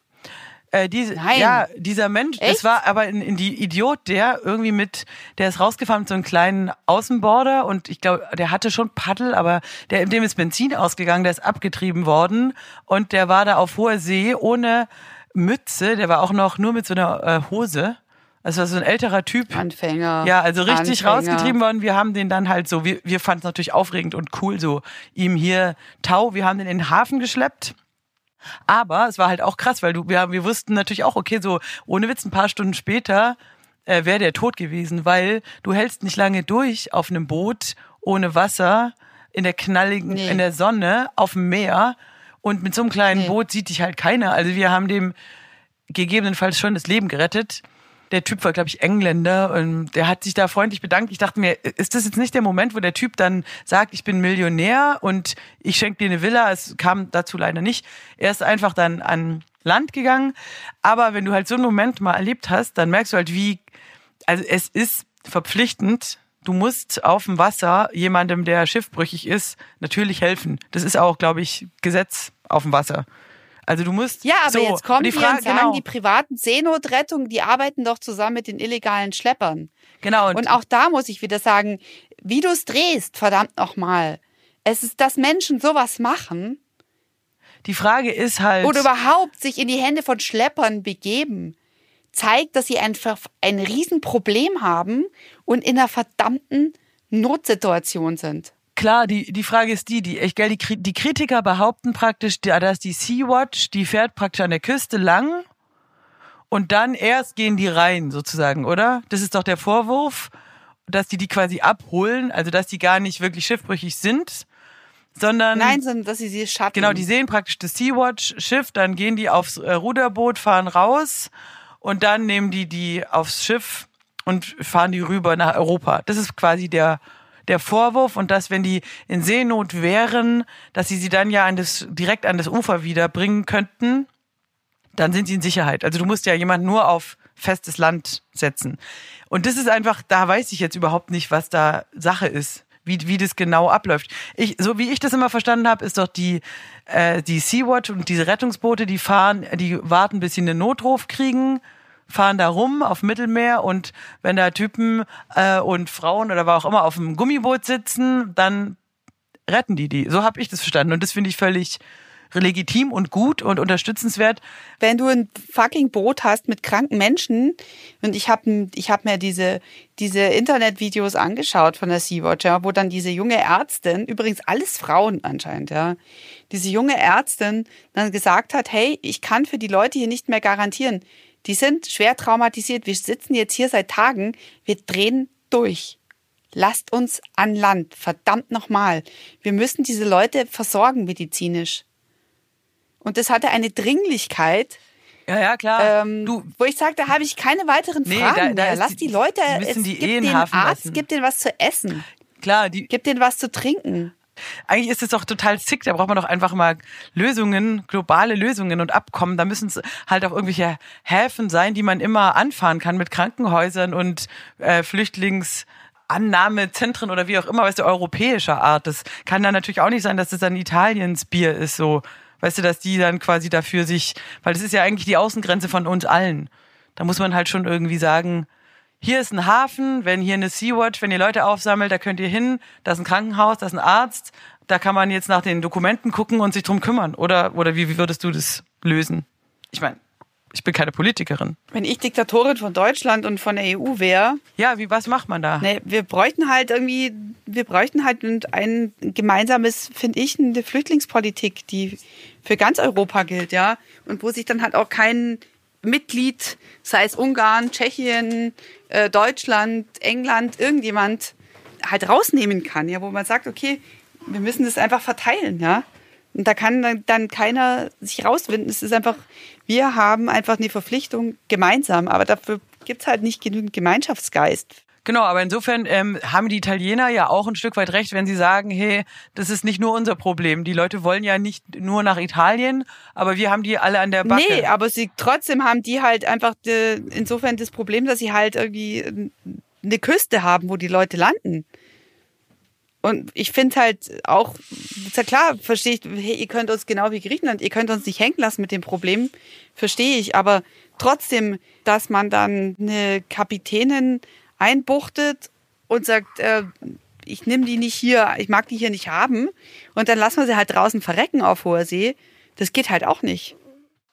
Äh, diese, Nein. Ja, dieser Mensch, das Echt? war aber in, in die Idiot, der irgendwie mit, der ist rausgefahren mit so einem kleinen Außenborder und ich glaube, der hatte schon Paddel, aber der, dem ist Benzin ausgegangen, der ist abgetrieben worden und der war da auf hoher See ohne Mütze, der war auch noch nur mit so einer äh, Hose. Also so ein älterer Typ. Anfänger. Ja, also richtig Anfänger. rausgetrieben worden. Wir haben den dann halt so, wir, wir fanden es natürlich aufregend und cool, so ihm hier Tau, wir haben den in den Hafen geschleppt. Aber es war halt auch krass, weil du, wir, wir wussten natürlich auch, okay, so ohne Witz, ein paar Stunden später äh, wäre der tot gewesen, weil du hältst nicht lange durch auf einem Boot ohne Wasser in der knalligen, Nee. in der Sonne auf dem Meer und mit so einem kleinen Nee. Boot sieht dich halt keiner. Also wir haben dem gegebenenfalls schon das Leben gerettet. Der Typ war, glaube ich, Engländer und der hat sich da freundlich bedankt. Ich dachte mir, ist das jetzt nicht der Moment, wo der Typ dann sagt, ich bin Millionär und ich schenke dir eine Villa? Es kam dazu leider nicht. Er ist einfach dann an Land gegangen. Aber wenn du halt so einen Moment mal erlebt hast, dann merkst du halt, wie, also es ist verpflichtend, du musst auf dem Wasser jemandem, der schiffbrüchig ist, natürlich helfen. Das ist auch, glaube ich, Gesetz auf dem Wasser. Also du musst. Ja, aber so, jetzt kommen die die, Frage, und sagen, genau, die privaten Seenotrettung, die arbeiten doch zusammen mit den illegalen Schleppern. genau. Und, Und auch da muss ich wieder sagen, wie du es drehst, verdammt nochmal. Es ist, dass Menschen sowas machen die Frage ist halt. oder überhaupt sich in die Hände von Schleppern begeben, zeigt, dass sie einfach ein Riesenproblem haben und in einer verdammten Notsituation sind. Klar, die, die Frage ist die, die, ich, gell, die, die Kritiker behaupten praktisch, dass die Sea-Watch, die fährt praktisch an der Küste lang und dann erst gehen die rein, sozusagen, oder? Das ist doch der Vorwurf, dass die die quasi abholen, also dass die gar nicht wirklich schiffbrüchig sind, sondern Nein, sondern dass sie sie schatten. genau, die sehen praktisch das Sea-Watch-Schiff, dann gehen die aufs äh, Ruderboot, fahren raus und dann nehmen die die aufs Schiff und fahren die rüber nach Europa. Das ist quasi der der Vorwurf und dass wenn die in Seenot wären, dass sie sie dann ja an das direkt an das Ufer wieder bringen könnten, dann sind sie in Sicherheit. Also du musst ja jemand nur auf festes Land setzen. Und das ist einfach, da weiß ich jetzt überhaupt nicht, was da Sache ist, wie, wie das genau abläuft. Ich, so wie ich das immer verstanden habe, ist doch die, äh, die Sea-Watch und diese Rettungsboote, die fahren, die warten, bis sie einen Notruf kriegen, fahren da rum auf dem Mittelmeer und wenn da Typen äh, und Frauen oder war auch immer auf dem Gummiboot sitzen, dann retten die die. So habe ich das verstanden und das finde ich völlig legitim und gut und unterstützenswert. wenn du ein fucking Boot hast mit kranken Menschen und ich habe ich hab mir diese diese Internetvideos angeschaut von der Sea-Watch, ja, wo dann diese junge Ärztin, übrigens alles Frauen anscheinend, ja, diese junge Ärztin dann gesagt hat, hey, ich kann für die Leute hier nicht mehr garantieren. Die sind schwer traumatisiert. Wir sitzen jetzt hier seit Tagen, wir drehen durch. Lasst uns an Land, verdammt nochmal. Wir müssen diese Leute versorgen medizinisch. Und das hatte eine Dringlichkeit, Ja, ja, klar. ähm, du, wo ich sage, da habe ich keine weiteren Nee, Fragen da- da mehr. Lass die- die Leute, müssen es die gibt in den Arzt, lassen. gib denen was zu essen, klar, die, gib denen was zu trinken. Eigentlich ist es doch total sick. Da braucht man doch einfach mal Lösungen, globale Lösungen und Abkommen. Da müssen es halt auch irgendwelche Häfen sein, die man immer anfahren kann mit Krankenhäusern und äh, Flüchtlingsannahmezentren oder wie auch immer, weißt du, europäischer Art. Das kann dann natürlich auch nicht sein, dass das dann Italiens Bier ist, so. Weißt du, dass die dann quasi dafür sich, weil das ist ja eigentlich die Außengrenze von uns allen. Da muss man halt schon irgendwie sagen, hier ist ein Hafen, wenn hier eine Sea-Watch, wenn ihr Leute aufsammelt, da könnt ihr hin, da ist ein Krankenhaus, da ist ein Arzt, da kann man jetzt nach den Dokumenten gucken und sich drum kümmern. Oder, oder wie, wie würdest du das lösen? Ich meine, ich bin keine Politikerin. Wenn ich Diktatorin von Deutschland und von der EU wäre, Ja, wie, was macht man da? ne, wir bräuchten halt irgendwie, wir bräuchten halt ein gemeinsames, finde ich, eine Flüchtlingspolitik, die für ganz Europa gilt, ja, und wo sich dann halt auch kein Mitglied, sei es Ungarn, Tschechien, äh, Deutschland, England, irgendjemand halt rausnehmen kann, ja, wo man sagt, okay, wir müssen das einfach verteilen, ja. Und da kann dann, dann keiner sich rauswinden. Es ist einfach, wir haben einfach eine Verpflichtung gemeinsam, aber dafür gibt's halt nicht genügend Gemeinschaftsgeist. Genau, aber insofern ähm, haben die Italiener ja auch ein Stück weit recht, wenn sie sagen, hey, das ist nicht nur unser Problem. Die Leute wollen ja nicht nur nach Italien, aber wir haben die alle an der Backe. Nee, aber sie trotzdem haben die halt einfach de, insofern das Problem, dass sie halt irgendwie eine Küste haben, wo die Leute landen. Und ich finde halt auch, ist ja klar, verstehe ich, hey, ihr könnt uns genau wie Griechenland, ihr könnt uns nicht hängen lassen mit dem Problem, verstehe ich, aber trotzdem, dass man dann eine Kapitänin einbuchtet und sagt, äh, ich nehme die nicht hier, ich mag die hier nicht haben und dann lassen wir sie halt draußen verrecken auf hoher See, das geht halt auch nicht.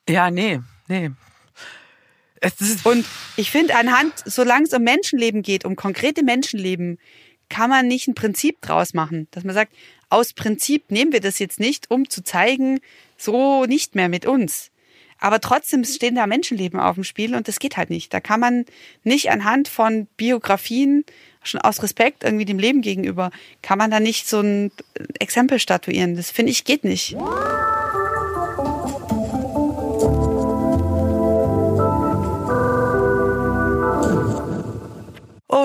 Ja, nee, nee. Und ich finde, anhand, solange es um Menschenleben geht, um konkrete Menschenleben, kann man nicht ein Prinzip draus machen. Dass man sagt, aus Prinzip nehmen wir das jetzt nicht, um zu zeigen, so nicht mehr mit uns. Aber trotzdem stehen da Menschenleben auf dem Spiel und das geht halt nicht. Da kann man nicht anhand von Biografien, schon aus Respekt irgendwie dem Leben gegenüber, kann man da nicht so ein Exempel statuieren. Das finde ich geht nicht.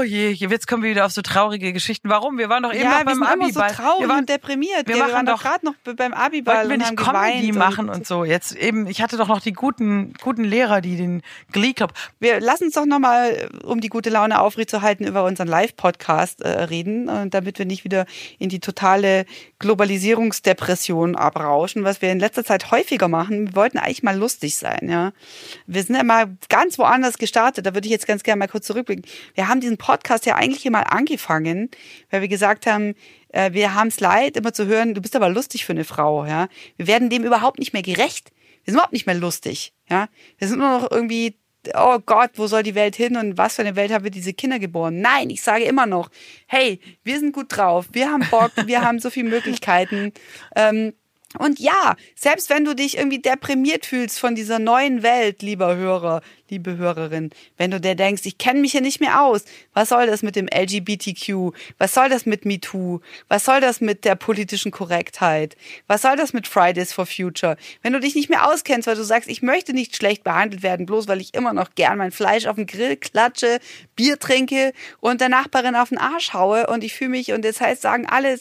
Je, jetzt kommen wir wieder auf so traurige Geschichten. Warum? Wir waren doch eben ja, noch wir beim Abiball. so traurig wir waren, und deprimiert. wir Wir, machen waren doch gerade noch beim Abiball wollten wir und nicht haben Comedy machen und und so. Jetzt eben, ich hatte doch noch die guten, guten Lehrer, die den Glee Club. wir lassen uns doch nochmal, um die gute Laune aufrechtzuerhalten, über unseren Live-Podcast äh, reden, äh, damit wir nicht wieder in die totale Globalisierungsdepression abrauschen, was wir in letzter Zeit häufiger machen. Wir wollten eigentlich mal lustig sein, ja. Wir sind ja mal ganz woanders gestartet. Da würde ich jetzt ganz gerne mal kurz zurückblicken. Wir haben diesen Podcast ja eigentlich mal angefangen, weil wir gesagt haben, äh, wir haben es leid, immer zu hören, du bist aber lustig für eine Frau, ja. Wir werden dem überhaupt nicht mehr gerecht. Wir sind überhaupt nicht mehr lustig, ja. Wir sind nur noch irgendwie oh Gott, wo soll die Welt hin und was für eine Welt haben wir diese Kinder geboren? Nein, ich sage immer noch, hey, wir sind gut drauf, wir haben Bock, *laughs* wir haben so viele Möglichkeiten. Ähm, und ja, selbst wenn du dich irgendwie deprimiert fühlst von dieser neuen Welt, lieber Hörer, liebe Hörerin, wenn du dir denkst, ich kenne mich hier nicht mehr aus, was soll das mit dem LGBTQ? Was soll das mit MeToo? Was soll das mit der politischen Korrektheit? Was soll das mit Fridays for Future? Wenn du dich nicht mehr auskennst, weil du sagst, ich möchte nicht schlecht behandelt werden, bloß weil ich immer noch gern mein Fleisch auf den Grill klatsche, Bier trinke und der Nachbarin auf den Arsch haue und ich fühle mich und das heißt, sagen alle,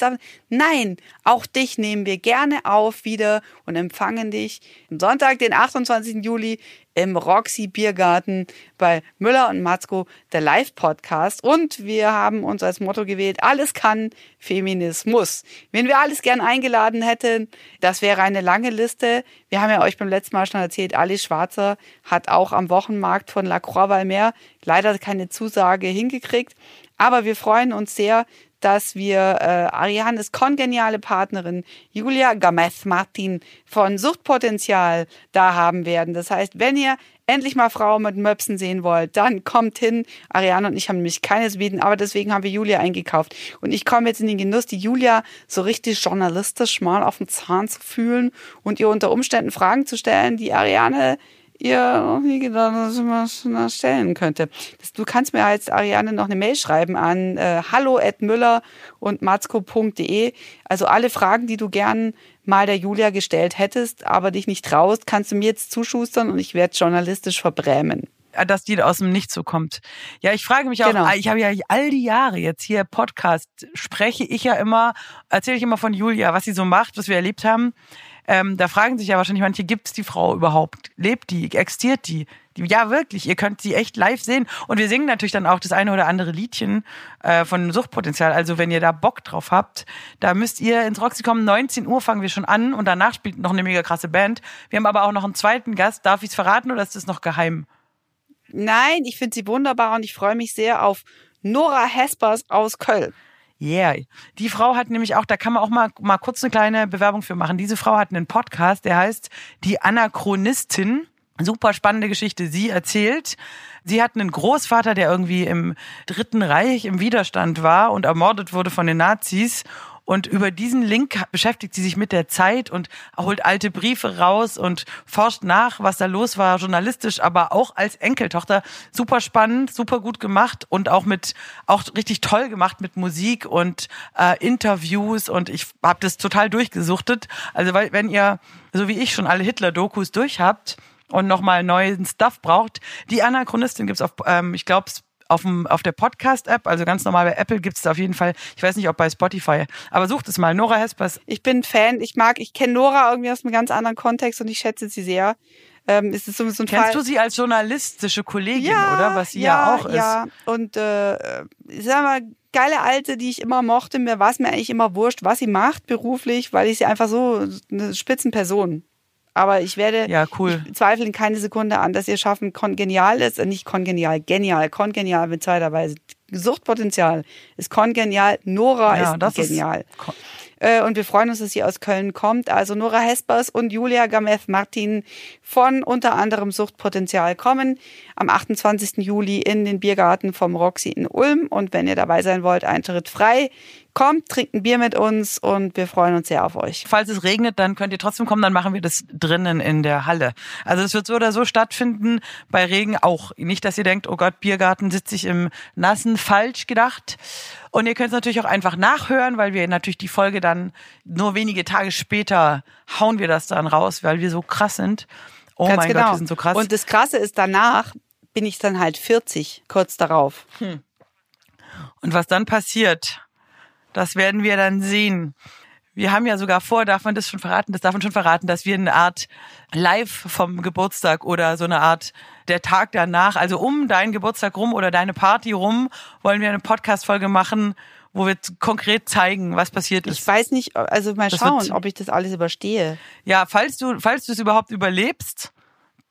nein, auch dich nehmen wir gerne auf wieder und empfangen dich am Sonntag, den 28. Juli im Roxy Biergarten bei Müller und Matzko, der Live-Podcast. Und wir haben uns als Motto gewählt, alles kann Feminismus. Wenn wir alles gern eingeladen hätten, das wäre eine lange Liste. Wir haben ja euch beim letzten Mal schon erzählt, Alice Schwarzer hat auch am Wochenmarkt von La Croix-Valmer leider keine Zusage hingekriegt. Aber wir freuen uns sehr, dass wir äh, Arianes kongeniale Partnerin Julia Gamez-Martin von Suchtpotenzial da haben werden. Das heißt, wenn ihr endlich mal Frau mit Möpsen sehen wollt, dann kommt hin. Ariane und ich haben nämlich keines bieten, aber deswegen haben wir Julia eingekauft. Und ich komme jetzt in den Genuss, die Julia so richtig journalistisch mal auf den Zahn zu fühlen und ihr unter Umständen Fragen zu stellen, die Ariane ihr noch nie gedacht, dass ich mal schon stellen könnte. Du kannst mir als Ariane noch eine Mail schreiben an äh, hallo at müller und matzko.de. Also alle Fragen, die du gern mal der Julia gestellt hättest, aber dich nicht traust, kannst du mir jetzt zuschustern und ich werde journalistisch verbrämen. Äh, dass die aus dem Nichts so kommt. Ja, ich frage mich auch, Genau. ich habe ja all die Jahre jetzt hier Podcast, spreche ich ja immer, erzähle ich immer von Julia, was sie so macht, was wir erlebt haben. Ähm, da fragen sich ja wahrscheinlich manche, gibt's die Frau überhaupt? Lebt die? Existiert die? die? Ja, wirklich, ihr könnt sie echt live sehen. Und wir singen natürlich dann auch das eine oder andere Liedchen äh, von Suchtpotenzial. Also wenn ihr da Bock drauf habt, da müsst ihr ins Roxy kommen. 19 Uhr fangen wir schon an und danach spielt noch eine mega krasse Band. Wir haben aber auch noch einen zweiten Gast. Darf ich es verraten oder ist das noch geheim? Nein, ich finde sie wunderbar und ich freue mich sehr auf Nora Hespers aus Köln. Yeah. Die Frau hat nämlich auch, da kann man auch mal, mal kurz eine kleine Bewerbung für machen. Diese Frau hat einen Podcast, der heißt Die Anachronistin. Super spannende Geschichte. Sie erzählt, sie hat einen Großvater, der irgendwie im Dritten Reich im Widerstand war und ermordet wurde von den Nazis. Und über diesen Link beschäftigt sie sich mit der Zeit und holt alte Briefe raus und forscht nach, was da los war, journalistisch, aber auch als Enkeltochter. Super spannend, super gut gemacht und auch mit, auch richtig toll gemacht mit Musik und äh, Interviews und ich habe das total durchgesuchtet. Also weil, wenn ihr, so wie ich, schon alle Hitler-Dokus durch habt und nochmal neuen Stuff braucht, die Anachronistin gibt's auf, ähm, ich glaube, auf, dem, auf der Podcast-App, also ganz normal bei Apple gibt's da auf jeden Fall, ich weiß nicht, ob bei Spotify, aber sucht es mal. Nora Hespers, Ich bin Fan, ich mag, ich kenne Nora irgendwie aus einem ganz anderen Kontext und ich schätze sie sehr. Ähm, es ist so, so ein kennst Fall. du sie als journalistische Kollegin, oder? Was sie ja, auch ist. Ja, und äh, ich sag mal, geile Alte, die ich immer mochte, mir war es mir eigentlich immer wurscht, was sie macht beruflich, weil ich sie einfach so eine Spitzenperson. Aber ich werde, Ja, cool. ich zweifle in keine Sekunde an, dass ihr Schaffen kongenial ist, nicht kongenial, genial, kongenial mit zweiter Weise. Suchtpotenzial ist kongenial, Nora Ja, ist ist genial. Äh, und wir freuen uns, dass sie aus Köln kommt. Also Nora Hespers und Julia Gameth Martin von unter anderem Suchtpotenzial kommen am 28. Juli in den Biergarten vom Roxy in Ulm. Und wenn ihr dabei sein wollt, Eintritt frei. Kommt, trinkt ein Bier mit uns und wir freuen uns sehr auf euch. Falls es regnet, dann könnt ihr trotzdem kommen, dann machen wir das drinnen in der Halle. Also es wird so oder so stattfinden, bei Regen auch. Nicht, dass ihr denkt, oh Gott, Biergarten sitze ich im Nassen, falsch gedacht. Und ihr könnt es natürlich auch einfach nachhören, weil wir natürlich die Folge dann nur wenige Tage später hauen wir das dann raus, weil wir so krass sind. Oh Ganz mein genau. Gott, wir sind so krass. Und das Krasse ist, danach bin ich dann halt 40, kurz darauf. Und was dann passiert, das werden wir dann sehen. Wir haben ja sogar vor, darf man das schon verraten, das darf man schon verraten, dass wir eine Art Live vom Geburtstag oder so eine Art der Tag danach, also um deinen Geburtstag rum oder deine Party rum, wollen wir eine Podcast-Folge machen, wo wir konkret zeigen, was passiert ist. Ich weiß nicht, also mal Das schauen, ob ich das alles überstehe. Ja, falls du, falls du es überhaupt überlebst,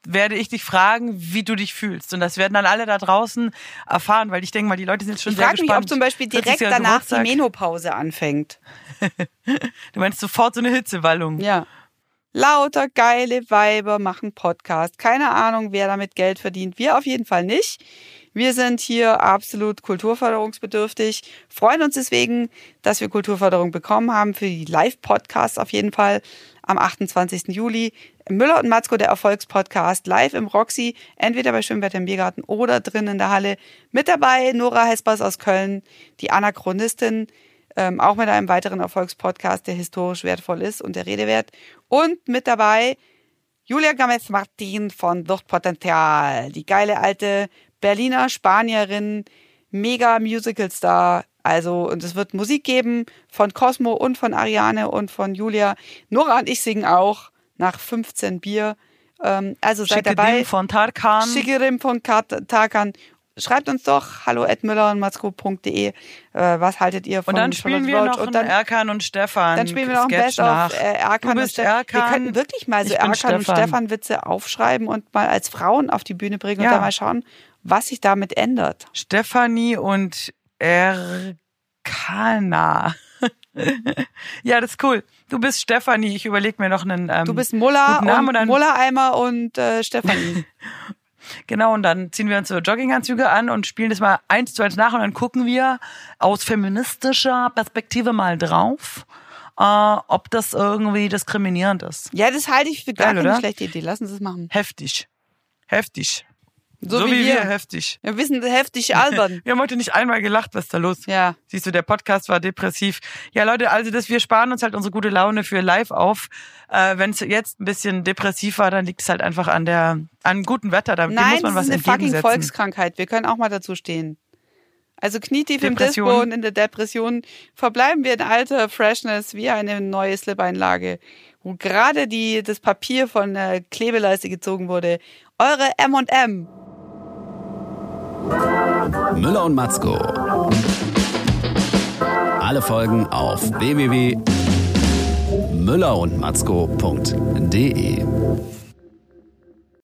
werde ich dich fragen, wie du dich fühlst. Und das werden dann alle da draußen erfahren, weil ich denke mal, die Leute sind jetzt schon Ich sehr frage mich, gespannt. ob zum Beispiel 40. direkt danach die. Menopause anfängt. *laughs* Du meinst sofort so eine Hitzewallung. Ja. Lauter geile Weiber machen Podcast. Keine Ahnung, wer damit Geld verdient. Wir auf jeden Fall nicht. Wir sind hier absolut kulturförderungsbedürftig, freuen uns deswegen, dass wir Kulturförderung bekommen haben für die Live-Podcasts auf jeden Fall am 28. Juli. Müller und Matzko, der Erfolgspodcast, live im Roxy, entweder bei Schwimmwetter im Biergarten oder drin in der Halle. Mit dabei Nora Hespers aus Köln, die Anachronistin, ähm, auch mit einem weiteren Erfolgspodcast, der historisch wertvoll ist und der Rede wert. Und mit dabei Julia Gamez-Martin von Suchtpotenzial, die geile alte Berliner Spanierin, mega Musicalstar. Also, und es wird Musik geben von Cosmo und von Ariane und von Julia. Nora und ich singen auch nach 15 Bier. Ähm, also seid Schicke dabei. Von Tarkan. Schickerim von Tarkan. Schreibt uns doch hallo at müller und matzko.de. Äh, was haltet ihr von Und dann spielen wir noch und dann, Erkan und Stefan. dann spielen wir noch ein Sketch Best nach. of äh, Erkan und Stefan. Wir könnten wirklich mal so Erkan und Stefan. Stefan Witze aufschreiben und mal als Frauen auf die Bühne bringen und Ja. dann mal schauen, was sich damit ändert. Stefanie und Erkana. *laughs* ja, das ist cool. Du bist Stefanie. Ich überlege mir noch einen. Ähm, Du bist Namen und und dann- Muller-Eimer und äh, Stefanie. *laughs* Genau, und dann ziehen wir uns so Jogginganzüge an und spielen das mal eins zu eins nach und dann gucken wir aus feministischer Perspektive mal drauf, äh, ob das irgendwie diskriminierend ist. ja, das halte ich für gar Geil, keine oder? schlechte Idee. Lass uns das machen. Heftig. Heftig. So, wie, wir. heftig. Wir wissen heftig albern. *laughs* Wir haben heute nicht einmal gelacht, was ist da los? ja. Siehst du, der Podcast war depressiv. Ja, Leute, also das, wir sparen uns halt unsere gute Laune für live auf. Äh, Wenn es jetzt ein bisschen depressiv war, dann liegt es halt einfach an der an gutem Wetter. Da dem muss Nein, man das was ist eine fucking. Volkskrankheit. Wir können auch mal dazu stehen. Also knietief im Depression. Disco und in der Depression verbleiben wir in alter Freshness wie eine neue Slip-Einlage, wo gerade die, das Papier von der Klebeleiste gezogen wurde. Eure M&M. Müller und Matzko. Alle Folgen auf www.müllerundmatzko.de.